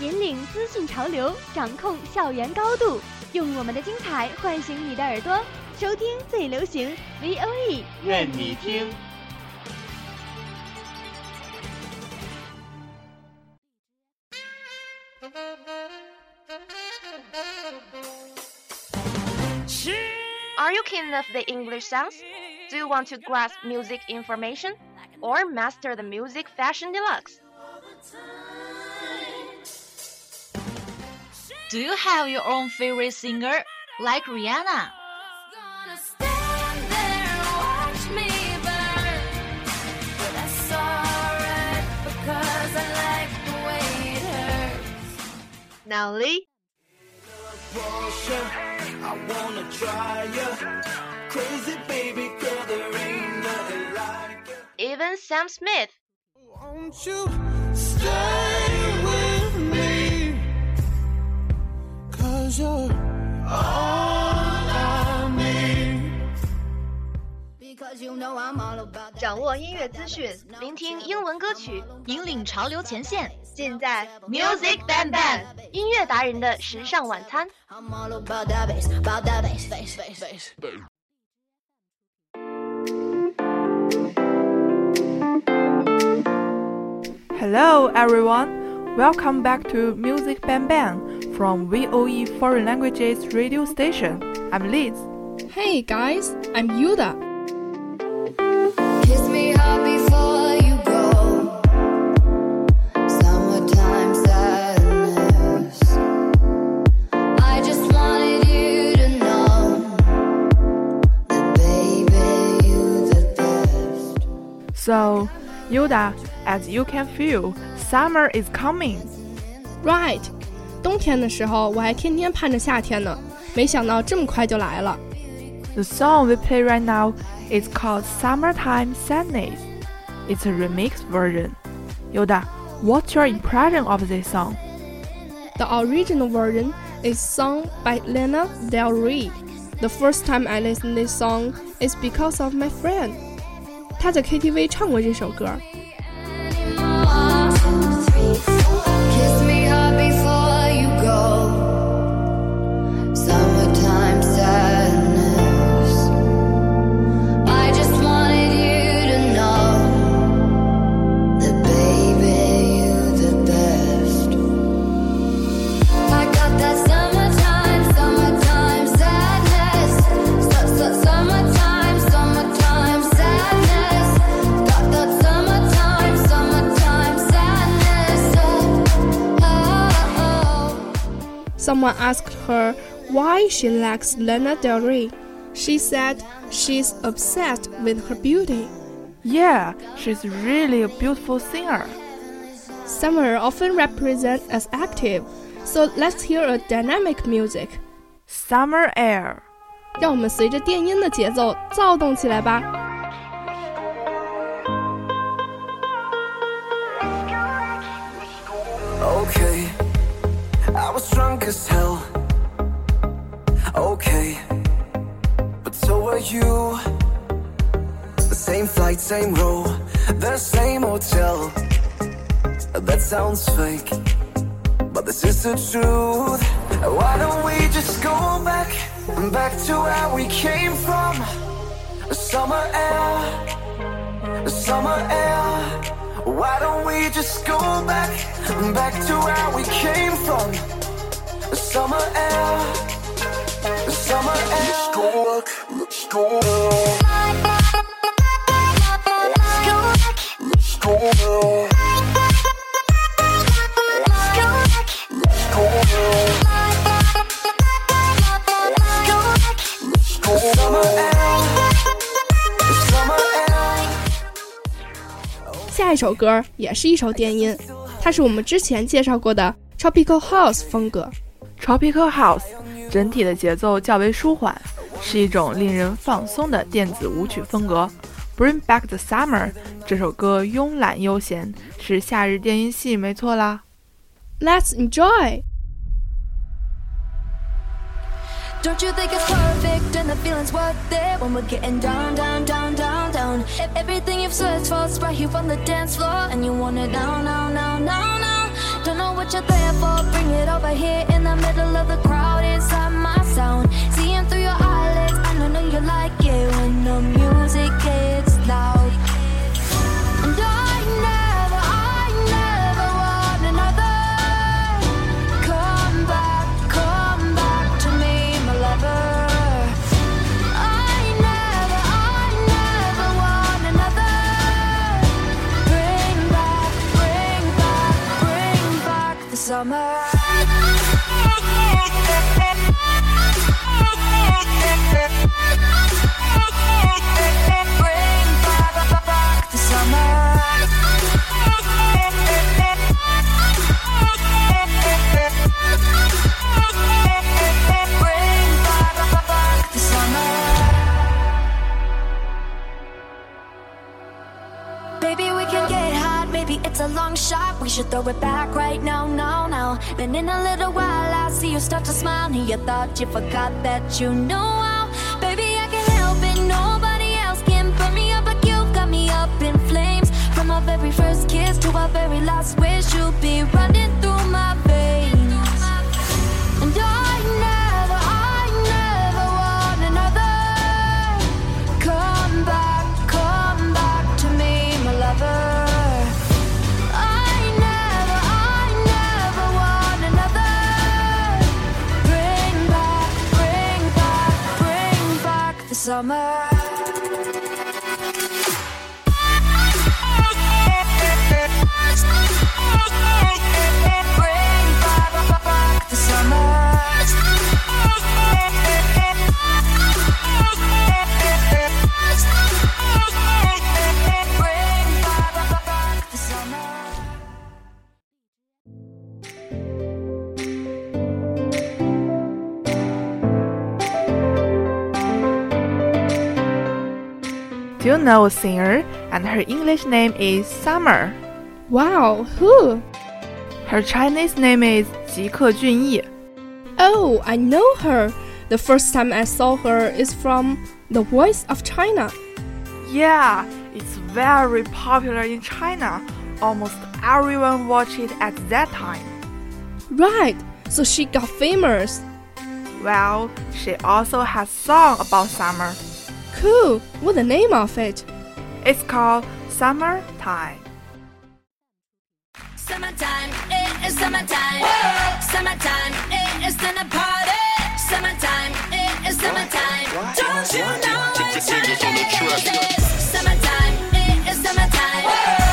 引领资讯潮流，掌控校园高度，用我们的精彩唤醒你的耳朵，收听最流行 V O E，愿你听。Are you keen of the English sounds? Do you want to grasp music information? Or master the music fashion deluxe? Do you have your own favorite singer, like Rihanna? Gonna stand there and watch 掌握音乐资讯，聆听英文歌曲，引领潮流前线。尽在 Music Bang Bang 音乐达人的时尚晚餐。All. Hello everyone, welcome back to Music Bang Bang from VOE Foreign Languages radio station. I'm Liz. Hey guys, I'm Yuda. Kiss me hard before you go. Summertime sadness. I just wanted you to know that baby, you the best. So, Yuda, as you can feel, summer is coming. Right，冬天的时候我还天天盼着夏天呢，没想到这么快就来了。 The song we play right now is called Summertime Sadness. It's a remix version. Yoda, what's your impression of this song? The original version is sung by Lana Del Rey. The first time I listened this song is because of my friend. 她在 KTV 唱过这首歌。 Someone asked her why she likes Lana Del Rey. She said she's obsessed with her beauty. Yeah, she's really a beautiful singer. Summer often represented as active, so let's hear a dynamic music. Summer Air. 让我们随着电音的节奏躁动起来吧。 As hell. Okay, but so were you. The same flight, same row, the same hotel. That sounds fake, but this is the truth. Why don't we just go back, back to where we came from? Summer air, summer air. Why don't we just go back, back to where we came from? Summer air, summer air. Let's go back, let's go back. Let's go back. Let's go back. Let's go Summer air, summer air. 下一首歌也是一首电音，它是我们之前介绍过的 Tropical House 风格。Tropical House 整体的节奏较为舒缓，是一种令人放松的电子舞曲风格。Bring Back the Summer 这首歌慵懒悠闲，是夏日电音系，没错啦。 Let's enjoy. Don't you think it's perfect and the feeling's worth it when we're getting down, down, down, down, down? E- Everything you've searched for is right here on the dance floor, and you want it now, now, now, now, now. Don't know what you're there for, bring it over here in the middle of the crowd inside my sound. Seeing through your eyelids, I know, know you like it when the music gets loud. Then in a little while, I see you start to smile. And you thought you forgot that you know how. Baby, I can't help it. Nobody else can burn me up like you got me up in flames. From our very first kiss to our very last wish, you'll be running through my veins. Filipino singer, and her English name is Summer. Wow, who? Her Chinese name is Jike Junyi. Oh, I know her. The first time I saw her is from The Voice of China. Yeah, it's very popular in China. Almost everyone watched it at that time. Right, so she got famous. Well, she also has song about summer. Cool. What's the name of it? It's called Summertime. Summertime, it is summertime. Summertime, it is time to party. Summertime, it is summertime. Don't you know what time it is? Summertime, it is summertime. Summertime,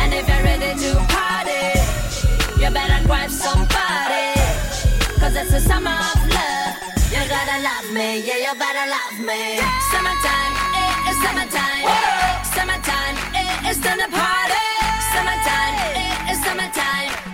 And if you're ready to party, you better grab somebody. Cause it's the summer of love. You gotta love me, yeah, you better love me. Summertime, it is summertime. Summertime, it is time to party. Summertime, summertime. Don't you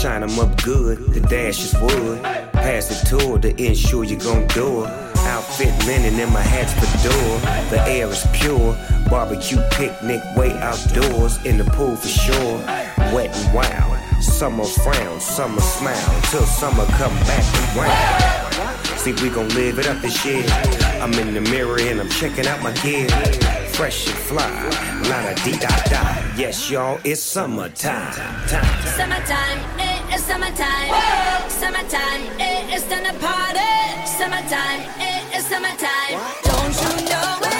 Shine 'em up good, the dash is wood. Pass the tour to ensure you're gon' do it. Outfit linen and my hat's fedora. The air is pure. Barbecue picnic way outdoors. In the pool for sure. Wet and wild. Summer frown, summer smile. Till summer come back around. See, we gon' live it up this year. I'm in the mirror and I'm checking out my gear. Fresh and fly, la da dee da da. Yes, y'all, it's summertime. Time. Summertime, it is summertime. Summertime, it is time to party. Summertime, it is summertime. Don't you know it